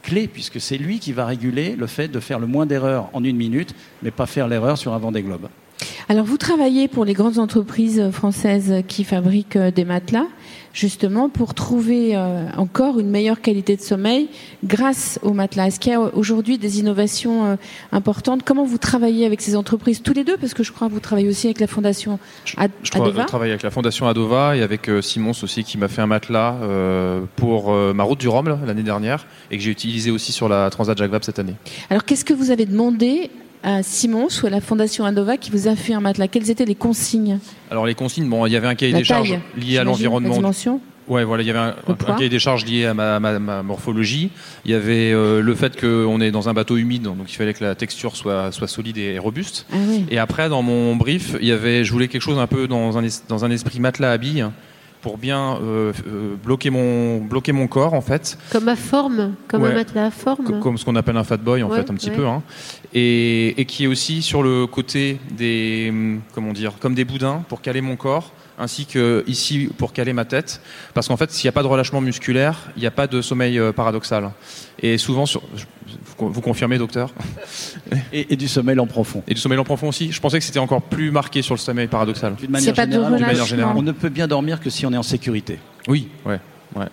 clé, puisque c'est lui qui va réguler le fait de faire le moins d'erreurs en une minute, mais pas faire l'erreur sur un vent des globes. Alors vous travaillez pour les grandes entreprises françaises qui fabriquent euh, des matelas, justement pour trouver euh, encore une meilleure qualité de sommeil grâce aux matelas. Est-ce qu'il y a aujourd'hui des innovations euh, importantes? Comment vous travaillez avec ces entreprises tous les deux? Parce que je crois que vous travaillez aussi avec la fondation Ad- Je tra- Adova. travaille avec la Fondation Adova et avec Simons aussi qui m'a fait un matelas pour ma route du Rhum l'année dernière et que j'ai utilisé aussi sur la Transat Jacques Vabre cette année. Alors qu'est-ce que vous avez demandé à Simons ou à la fondation Adova qui vous a fait un matelas Quelles étaient les consignes Alors les consignes, bon, il y avait un cahier La des charges lié à l'environnement. La dimension Ouais, voilà, il y avait un, cahier des charges lié à ma, ma- ma morphologie. Il y avait euh, le fait qu'on est dans un bateau humide, donc il fallait que la texture soit, soit solide et robuste. Ah oui. Et après, dans mon brief, il y avait, je voulais quelque chose un peu dans un, es- dans un esprit matelas à billes pour bien euh, euh, bloquer mon bloquer mon corps en fait, Comme à forme, comme Ouais. un matelas à forme. co- comme ce qu'on appelle un fat boy en Ouais, fait un petit ouais. peu, hein. et, et qui est aussi sur le côté des comment dire comme des boudins pour caler mon corps ainsi que ici pour caler ma tête parce qu'en fait s'il n'y a pas de relâchement musculaire il n'y a pas de sommeil euh, paradoxal et souvent sur vous confirmez docteur? Et, et du sommeil en profond. et du sommeil en profond aussi? Je pensais que c'était encore plus marqué sur le sommeil paradoxal D'une générale, manière générale. on ne peut bien dormir que si on est en sécurité. Oui, ouais, ouais.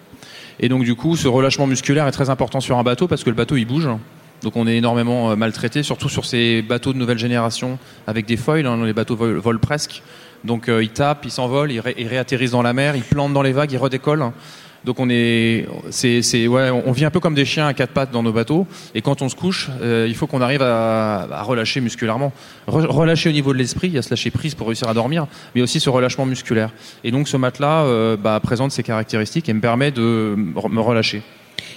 Et donc du coup, ce relâchement musculaire est très important sur un bateau parce que le bateau il bouge. Donc on est énormément euh, maltraité, surtout sur ces bateaux de nouvelle génération avec des foils. hein, les bateaux volent, volent presque. Donc euh, ils tapent, ils s'envolent, ils, ré- ils réatterrissent dans la mer, ils plantent dans les vagues, ils redécollent. Donc on est, c'est, c'est, ouais, on vit un peu comme des chiens à quatre pattes dans nos bateaux. Et quand on se couche, euh, il faut qu'on arrive à, relâcher musculairement, Re- relâcher au niveau de l'esprit, il y a se lâcher prise pour réussir à dormir, mais aussi ce relâchement musculaire. Et donc ce matelas euh, bah, présente ces caractéristiques et me permet de me relâcher.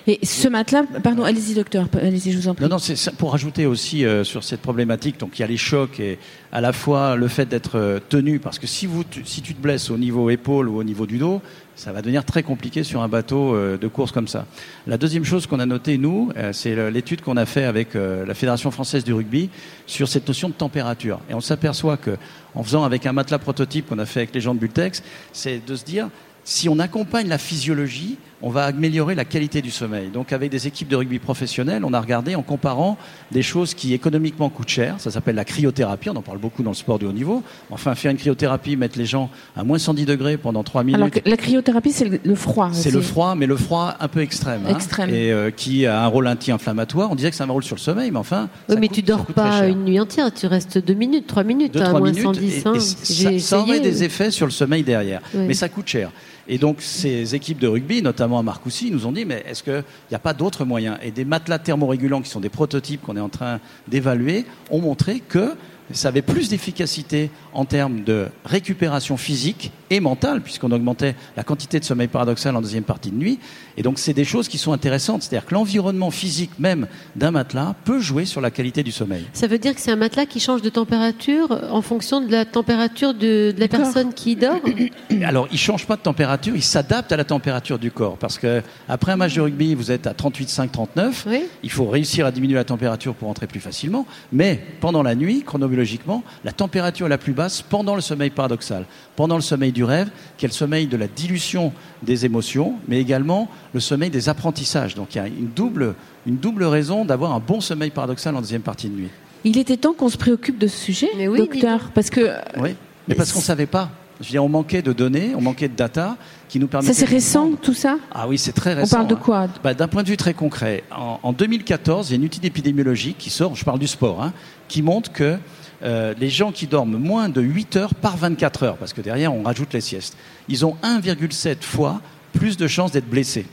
Et ce matelas, pardon, allez-y docteur, allez-y, je vous en prie. Non, non, c'est pour rajouter aussi euh, sur cette problématique. Donc, il y a les chocs et à la fois le fait d'être euh, tenu, parce que si vous, tu- si tu te blesses au niveau épaule ou au niveau du dos, ça va devenir très compliqué sur un bateau euh, de course comme ça. La deuxième chose qu'on a notée nous, c'est l'étude qu'on a fait avec la Fédération française du rugby sur cette notion de température. Et on s'aperçoit que, en faisant avec un matelas prototype qu'on a fait avec les gens de Bultex, c'est de se dire si on accompagne la physiologie, on va améliorer la qualité du sommeil. Donc avec des équipes de rugby professionnelles, on a regardé en comparant des choses qui économiquement coûtent cher, ça s'appelle la cryothérapie, on en parle beaucoup dans le sport de haut niveau. Enfin, faire une cryothérapie, mettre les gens à moins 110 degrés pendant 3 minutes, Alors que la cryothérapie, c'est le, froid. c'est le froid, mais le froid un peu extrême. hein, Extrême. et euh, qui a un rôle anti-inflammatoire. On disait que ça a un rôle sur le sommeil, mais enfin... Oui, mais coûte- tu dors pas une nuit entière, tu restes deux minutes, trois minutes, deux, à trois moins minutes, 110. et- hein. et ça, ça aurait des effets sur le sommeil derrière. Oui. Mais ça coûte cher. Et donc, ces équipes de rugby, notamment à Marcoussis, nous ont dit, mais est-ce qu'il n'y a pas d'autres moyens? Et des matelas thermorégulants, qui sont des prototypes qu'on est en train d'évaluer, ont montré que ça avait plus d'efficacité en termes de récupération physique et mentale, puisqu'on augmentait la quantité de sommeil paradoxal en deuxième partie de nuit. Et donc, c'est des choses qui sont intéressantes. C'est-à-dire que l'environnement physique même d'un matelas peut jouer sur la qualité du sommeil. Ça veut dire que c'est un matelas qui change de température en fonction de la température de, de la Du corps. personne qui dort Alors, il change pas de température, il s'adapte à la température du corps. Parce que après un match de rugby, vous êtes à 38,5, 39. Oui. Il faut réussir à diminuer la température pour entrer plus facilement. Mais pendant la nuit, chronologiquement, la température est la plus basse pendant le sommeil paradoxal. Pendant le sommeil du rêve, qui est le sommeil de la dilution des émotions, mais également le sommeil des apprentissages. Donc il y a une double, une double raison d'avoir un bon sommeil paradoxal en deuxième partie de nuit. Il était temps qu'on se préoccupe de ce sujet, Mais oui, docteur, parce que Oui, mais parce qu'on ne savait pas. Je veux dire, on manquait de données, on manquait de data qui nous ça permettaient... c'est récent tout ça. Ah oui, c'est très On récent. parle de hein. quoi Bah, D'un point de vue très concret, en, en 2014, il y a une étude épidémiologique qui sort, je parle du sport, hein, qui montre que euh, les gens qui dorment moins de 8 heures par 24 heures, parce que derrière on rajoute les siestes, ils ont 1,7 fois plus de chances d'être blessés,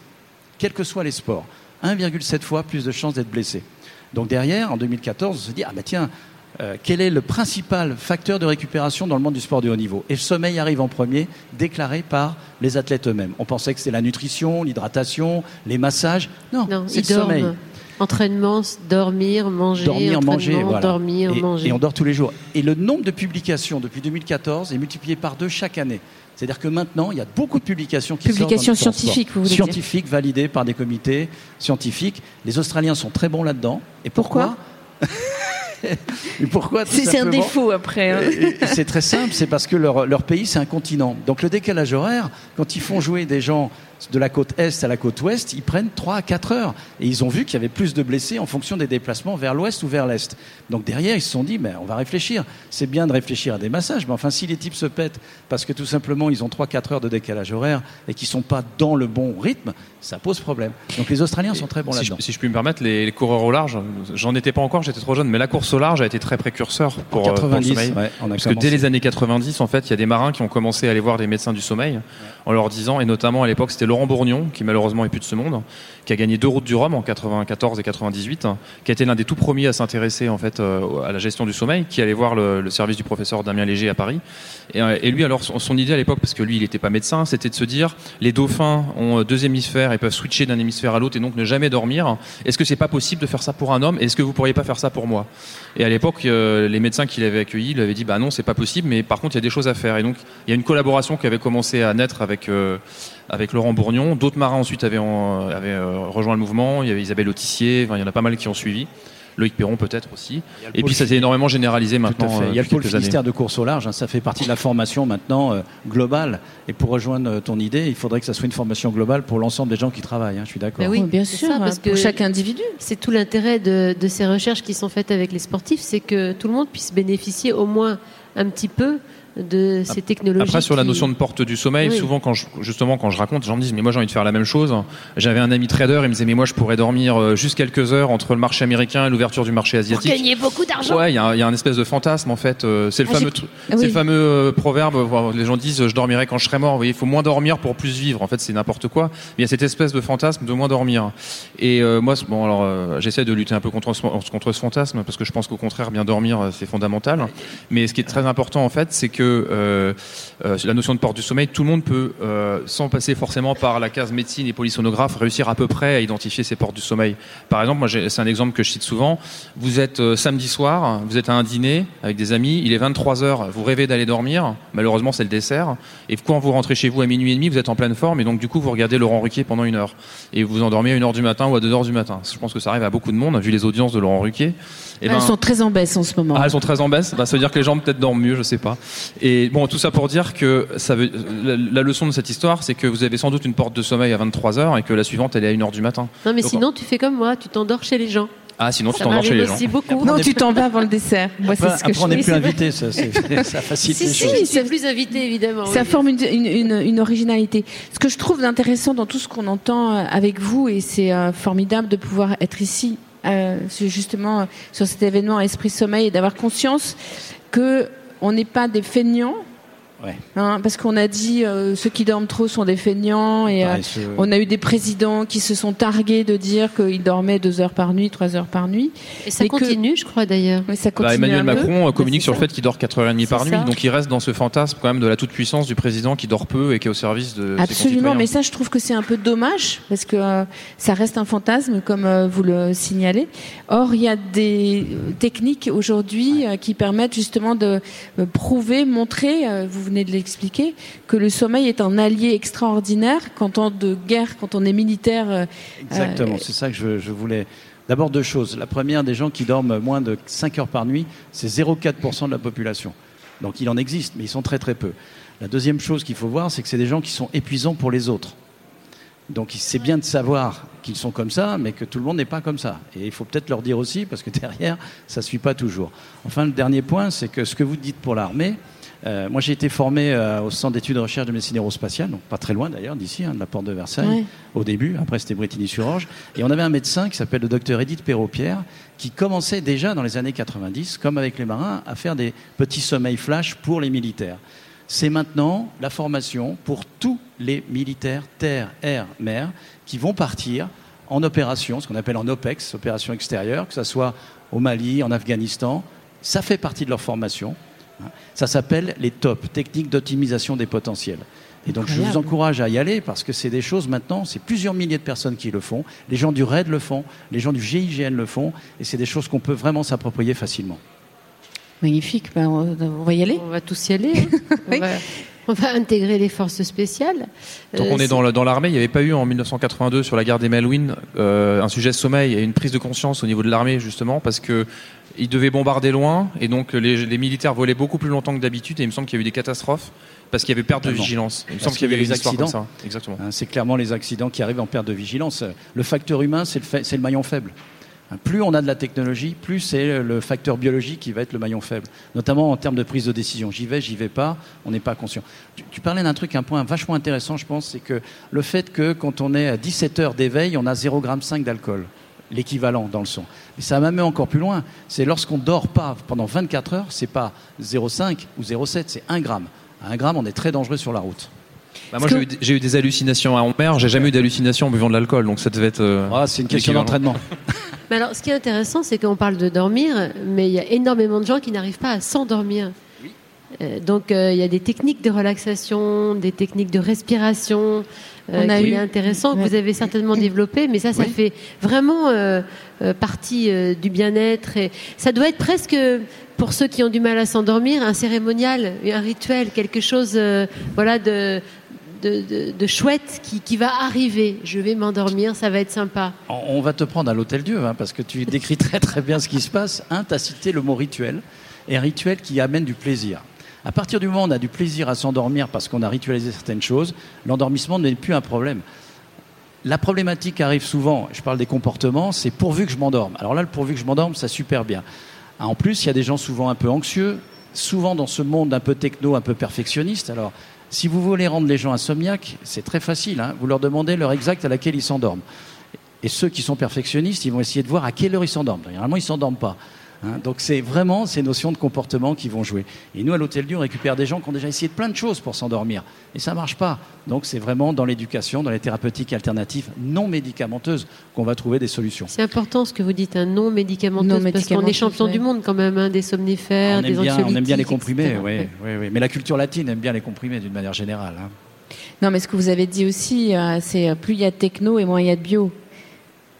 quels que soient les sports. 1,7 fois plus de chances d'être blessés. Donc derrière, en 2014, on se dit, ah bah tiens, euh, quel est le principal facteur de récupération dans le monde du sport de haut niveau? Et le sommeil arrive en premier, déclaré par les athlètes eux-mêmes. On pensait que c'était la nutrition, l'hydratation, les massages. Non, Non, c'est le sommeil. Entraînement, dormir, manger, Dormir, entraînement, manger, voilà. dormir, et, manger. et on dort tous les jours. Et le nombre de publications depuis 2014 est multiplié par deux chaque année. C'est-à-dire que maintenant, il y a beaucoup de publications qui Publications sortent sport. scientifiques, vous voulez dire. Scientifiques, validées par des comités scientifiques. Les Australiens sont très bons là-dedans. Et pourquoi Et pourquoi tout C'est un défaut après. hein. C'est très simple, c'est parce que leur, leur pays, c'est un continent. Donc le décalage horaire, quand ils font jouer des gens de la côte est à la côte ouest, ils prennent 3 à 4 heures. Et ils ont vu qu'il y avait plus de blessés en fonction des déplacements vers l'ouest ou vers l'est. Donc derrière, ils se sont dit, mais on va réfléchir. C'est bien de réfléchir à des massages, mais enfin, si les types se pètent parce que tout simplement, ils ont 3-4 heures de décalage horaire et qu'ils sont pas dans le bon rythme, ça pose problème. Donc les Australiens sont très bons si, je, là-dedans. si je puis me permettre, les, les coureurs au large, j'en étais pas encore, j'étais trop jeune, mais la course au large a été très précurseur pour, En euh, pour le 90, sommeil. ouais, on a Parce que commencé. dès les années 90, en fait, il y a des marins qui ont commencé à aller voir des médecins du sommeil en leur disant, et notamment à l'époque, c'était Laurent Bourgnon, qui malheureusement est plus de ce monde, qui a gagné deux routes du Rhum en 94 et 98, qui a été l'un des tout premiers à s'intéresser en fait euh, à la gestion du sommeil, qui allait voir le, service du professeur Damien Léger à Paris. Et, euh, lui, alors, son, idée à l'époque, parce que lui, il n'était pas médecin, c'était de se dire, les dauphins ont deux hémisphères et peuvent switcher d'un hémisphère à l'autre et donc ne jamais dormir. Est-ce que c'est pas possible de faire ça pour un homme? Est-ce que vous pourriez pas faire ça pour moi? Et à l'époque, euh, les médecins qui l'avaient accueilli lui avaient dit, bah non, c'est pas possible, mais par contre, il y a des choses à faire. Et donc, il y a une collaboration qui avait commencé à naître avec avec Laurent Bourgnon. D'autres marins ensuite avaient, en- avaient euh, rejoint le mouvement. Il y avait Isabelle Autissier. Enfin, il y en a pas mal qui ont suivi. Loïc Perron peut-être aussi. Et puis ça s'est énormément généralisé Tout à maintenant. fait. euh, Il y a le pôle quelques années. Finistère de course au large, hein, ça fait partie de la formation maintenant euh, globale. Et pour rejoindre euh, ton idée, il faudrait que ça soit une formation globale pour l'ensemble des gens qui travaillent. hein, je suis d'accord. Ben oui, bien sûr, ça, parce pour que- chaque individu. C'est tout l'intérêt de, de ces recherches qui sont faites avec les sportifs, c'est que tout le monde puisse bénéficier au moins un petit peu de ces technologies. Après, sur la notion de porte du sommeil, Oui. souvent, quand je, justement, quand je raconte, les gens me disent, mais moi, j'ai envie de faire la même chose. J'avais un ami trader, il me disait, mais moi, je pourrais dormir euh, juste quelques heures entre le marché américain et l'ouverture du marché pour asiatique. gagner beaucoup d'argent. Ouais, il y, a y a un espèce de fantasme en fait. Euh, c'est le Ah, fameux, Ah c'est oui. le fameux euh, proverbe. Les gens disent je dormirai quand je serai mort. Vous voyez, il faut moins dormir pour plus vivre. En fait, c'est n'importe quoi. Mais il y a cette espèce de fantasme de moins dormir. Et euh, moi, bon, alors, euh, j'essaie de lutter un peu contre ce, contre ce fantasme parce que je pense qu'au contraire, bien dormir, c'est fondamental. Mais ce qui est très important en fait, c'est que euh, euh, la notion de porte du sommeil, tout le monde peut, euh, sans passer forcément par la case médecine et polysonographe, réussir à peu près à identifier ces portes du sommeil. Par exemple, moi, c'est un exemple que je cite souvent. Vous êtes samedi soir, vous êtes à un dîner avec des amis, il est 23 heures, vous rêvez d'aller dormir. Malheureusement, c'est le dessert. Et quand vous rentrez chez vous à minuit et demi, vous êtes en pleine forme et donc du coup, vous regardez Laurent Ruquier pendant une heure et vous vous endormez à une heure du matin ou à deux heures du matin. Je pense que ça arrive à beaucoup de monde, vu les audiences de Laurent Ruquier. Et Elles ben- sont très en baisse en ce moment. ah, elles sont très en baisse. Bah, ça veut dire que les gens peut-être dorment mieux, je sais pas. Et bon, tout ça pour dire que ça veut, la, la leçon de cette histoire, c'est que vous avez sans doute une porte de sommeil à 23 heures et que la suivante, elle est à 1 heure du matin. Non, mais Donc, sinon, tu fais comme moi, tu t'endors chez les gens. Ah, sinon tu t'endors chez les gens. aussi beaucoup. non, tu t'en vas avant le dessert. Moi, c'est ce que après, je on n'est plus invité, ça, c'est- ça facilite Si, les si, choses. suis plus invité, évidemment. Ça oui. forme une, une, une- une originalité. Ce que je trouve intéressant dans tout ce qu'on entend euh, avec vous, et c'est euh, formidable de pouvoir être ici, euh, c'est justement euh, sur cet événement Esprit Sommeil, et d'avoir conscience que on n'est pas des feignants. Ouais. hein, parce qu'on a dit euh, ceux qui dorment trop sont des feignants et euh, Paresseux. on a eu des présidents qui se sont targués de dire qu'ils dormaient deux heures par nuit, trois heures par nuit. Et ça que- continue, je crois d'ailleurs. Bah, Emmanuel peu. Macron euh, communique sur le fait qu'il dort 4h30 par C'est nuit, ça. donc il reste dans ce fantasme quand même de la toute-puissance du président qui dort peu et qui est au service de ses Absolument, mais ça, je trouve que c'est un peu dommage parce que euh, ça reste un fantasme, comme euh, vous le signalez. Or, il y a des euh, techniques aujourd'hui euh, qui permettent justement de euh, prouver, montrer, euh, vous venez de l'expliquer, que le sommeil est un allié extraordinaire quand on de guerre, quand on est militaire. euh, Exactement, c'est ça que je, je voulais. D'abord deux choses. La première, des gens qui dorment moins de 5 heures par nuit, c'est 0,4% de la population. Donc il en existe, mais ils sont très très peu. La deuxième chose qu'il faut voir, c'est que c'est des gens qui sont épuisants pour les autres. Donc c'est bien de savoir qu'ils sont comme ça, mais que tout le monde n'est pas comme ça. Et il faut peut-être leur dire aussi, parce que derrière, ça ne suit pas toujours. Enfin, le dernier point, c'est que ce que vous dites pour l'armée, euh, moi j'ai été formé euh, au Centre d'études de recherche de médecine aérospatiale, donc pas très loin d'ailleurs d'ici, hein, de la porte de Versailles, au début, après c'était Bretigny-sur-Orge. Et on avait un médecin qui s'appelle le docteur Edith Perrault-Pierre, qui commençait déjà dans les années 90, comme avec les marins, à faire des petits sommeils flash pour les militaires c'est maintenant la formation pour tous les militaires terre, air, mer qui vont partir en opération, ce qu'on appelle en OPEX, opération extérieure, que ce soit au Mali, en Afghanistan. Ça fait partie de leur formation. Ça s'appelle les TOP, techniques d'optimisation des potentiels. Et donc je vous encourage à y aller parce que c'est des choses maintenant, c'est plusieurs milliers de personnes qui le font. Les gens du RAID le font, les gens du GIGN le font, et c'est des choses qu'on peut vraiment s'approprier facilement. Magnifique, ben, on va y aller. On va tous y aller. Hein. on, va, intégrer les forces spéciales. Donc on euh, est dans l'armée, il n'y avait pas eu en 1982 sur la guerre des Malouines euh, un sujet de sommeil et une prise de conscience au niveau de l'armée justement parce que ils devaient bombarder loin et donc les, militaires volaient beaucoup plus longtemps que d'habitude et il me semble qu'il y a eu des catastrophes parce qu'il y avait perte de vigilance. Il me semble qu'il y avait des accidents. Exactement. Hein, c'est clairement les accidents qui arrivent en perte de vigilance. Le facteur humain, c'est le, le maillon faible. Plus on a de la technologie, plus c'est le facteur biologique qui va être le maillon faible, notamment en termes de prise de décision. J'y vais, j'y vais pas, on n'est pas conscient. Tu, parlais d'un truc, un point vachement intéressant, je pense, c'est que le fait que quand on est à 17 heures d'éveil, on a 0,5 g d'alcool, l'équivalent dans le son. Et ça même encore plus loin. C'est lorsqu'on dort pas pendant 24 heures, c'est pas 0,5 ou 0,7, c'est 1 gramme. À 1 gramme, on est très dangereux sur la route. Bah, moi, j'ai eu, des hallucinations à mer, j'ai jamais eu d'hallucinations en buvant de l'alcool, donc ça devait être. Euh, ah, c'est une question d'entraînement. mais alors, ce qui est intéressant, c'est qu'on parle de dormir, mais il y a énormément de gens qui n'arrivent pas à s'endormir. Euh, donc, euh, il y a des techniques de relaxation, des techniques de respiration. On a qui eu... est intéressant que vous avez certainement développé, mais ça, ça fait vraiment partie du bien-être et ça doit être presque pour ceux qui ont du mal à s'endormir un cérémonial, un rituel, quelque chose, voilà de de, chouette qui, va arriver. Je vais m'endormir, ça va être sympa. On va te prendre à l'hôtel Dieu, hein, parce que tu décris très très bien ce qui se passe. Un, tu as cité le mot rituel, et un rituel qui amène du plaisir. À partir du moment où on a du plaisir à s'endormir parce qu'on a ritualisé certaines choses, l'endormissement n'est plus un problème. La problématique arrive souvent, je parle des comportements, c'est pourvu que je m'endorme. Alors là, le pourvu que je m'endorme, ça super bien. En plus, il y a des gens souvent un peu anxieux, souvent dans ce monde un peu techno, un peu perfectionniste. Alors, si vous voulez rendre les gens insomniaques, c'est très facile. Hein. vous leur demandez l'heure exacte à laquelle ils s'endorment. Et ceux qui sont perfectionnistes, ils vont essayer de voir à quelle heure ils s'endorment. Généralement, ils ne s'endorment pas. Hein. donc c'est vraiment ces notions de comportement qui vont jouer. Et nous, à l'Hôtel Dieu, on récupère des gens qui ont déjà essayé de plein de choses pour s'endormir. Et ça ne marche pas. Donc c'est vraiment dans l'éducation, dans les thérapeutiques alternatives non médicamenteuses qu'on va trouver des solutions. C'est important ce que vous dites, un non médicamenteuse, parce qu'on est champion du monde quand même, hein, des somnifères, des bien, On aime bien les comprimés, oui, oui, Mais la culture latine aime bien les comprimés d'une manière générale. Hein. Non, mais ce que vous avez dit aussi, euh, c'est euh, plus il y a de techno et moins il y a de bio.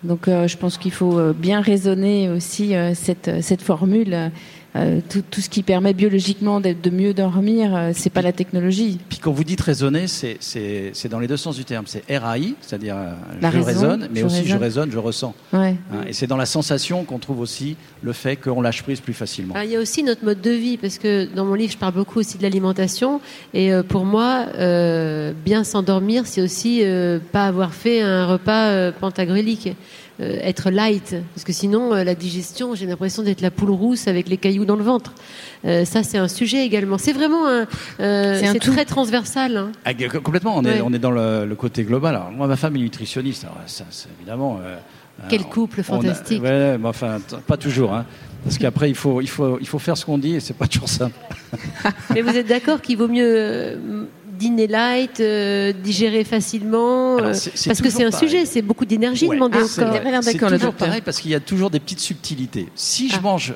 Donc euh, je pense qu'il faut euh, bien raisonner aussi euh, cette, cette formule euh, tout, tout, ce qui permet biologiquement de, de mieux dormir, euh, c'est pas la technologie. Puis quand vous dites raisonner, c'est dans les deux sens du terme. C'est RAI, c'est-à-dire euh, je raisonne, mais aussi je raisonne, je ressens. Ouais. Hein, et c'est dans la sensation qu'on trouve aussi le fait qu'on lâche prise plus facilement. il y a aussi notre mode de vie, parce que dans mon livre, je parle beaucoup aussi de l'alimentation. Et pour moi, bien s'endormir, c'est aussi pas avoir fait un repas pantagruélique. Euh, être light, parce que sinon euh, la digestion, j'ai l'impression d'être la poule rousse avec les cailloux dans le ventre. Euh, ça, c'est un sujet également. C'est vraiment un, c'est très transversal. Hein. Ah, complètement. On est, on est dans le, côté global. Alors, moi, ma femme est nutritionniste. Alors, ça, c'est évidemment. Quel couple fantastique. ouais, mais enfin, pas toujours. Hein. Parce qu'après, il faut, il, faut, il faut faire ce qu'on dit et c'est pas toujours simple. mais vous êtes d'accord qu'il vaut mieux dîner light, euh, digérer facilement euh, Parce que c'est un sujet, c'est beaucoup d'énergie ouais. demandée ah, au corps. C'est toujours pareil parce qu'il y a toujours des petites subtilités. Si je ah. mange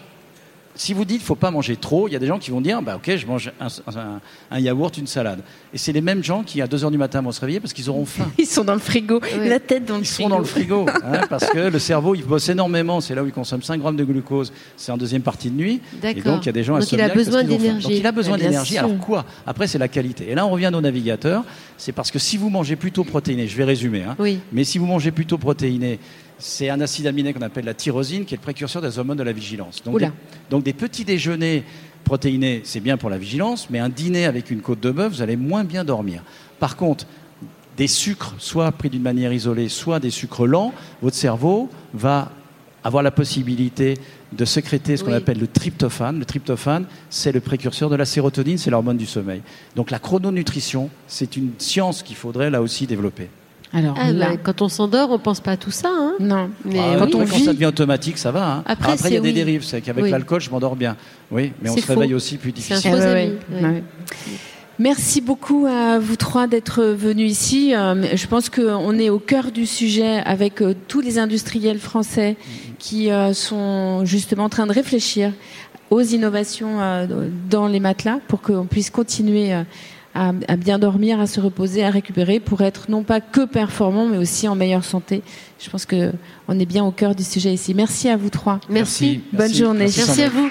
si vous dites qu'il ne faut pas manger trop, il y a des gens qui vont dire bah, Ok, je mange un, yaourt, une salade. Et c'est les mêmes gens qui, à 2 h du matin, vont se réveiller parce qu'ils auront faim. Ils sont dans le frigo, la tête dans le Ils frigo. sont dans le frigo, hein, parce que le cerveau, il bosse énormément. C'est là où il consomme 5 grammes de glucose. C'est en deuxième partie de nuit. Et donc, il y a des gens donc il a besoin d'énergie. Donc, il a besoin d'énergie. Alors, quoi? Après, c'est la qualité. Et là, on revient à nos navigateurs. C'est parce que si vous mangez plutôt protéiné, je vais résumer, hein, mais si vous mangez plutôt protéiné, c'est un acide aminé qu'on appelle la tyrosine, qui est le précurseur des hormones de la vigilance. Donc, des, donc des petits déjeuners protéiné, c'est bien pour la vigilance, mais un dîner avec une côte de bœuf, vous allez moins bien dormir. Par contre, des sucres, soit pris d'une manière isolée, soit des sucres lents, votre cerveau va avoir la possibilité de sécréter ce qu'on Oui. appelle le tryptophane. Le tryptophane, c'est le précurseur de la sérotonine, c'est l'hormone du sommeil. Donc la chrononutrition, c'est une science qu'il faudrait là aussi développer. Alors Ah, là, bah, quand on s'endort, on pense pas à tout ça. Hein non. mais Ah, quand oui, on quand vit- ça devient automatique, ça va. hein. Après, Après, il y a des oui. dérives. C'est qu'avec Oui. l'alcool, je m'endors bien. Oui, mais on se réveille aussi plus difficile. faux Ah ouais, ami, ouais, ouais. ouais. Merci beaucoup à vous trois d'être venus ici. Euh, Je pense qu'on est au cœur du sujet avec euh, tous les industriels français qui euh, sont justement en train de réfléchir aux innovations dans les matelas pour qu'on puisse continuer à, à bien dormir, à se reposer, à récupérer pour être non pas que performant mais aussi en meilleure santé. Je pense que on est bien au cœur du sujet ici. Merci à vous trois. Merci. Bonne journée. Merci, à vous.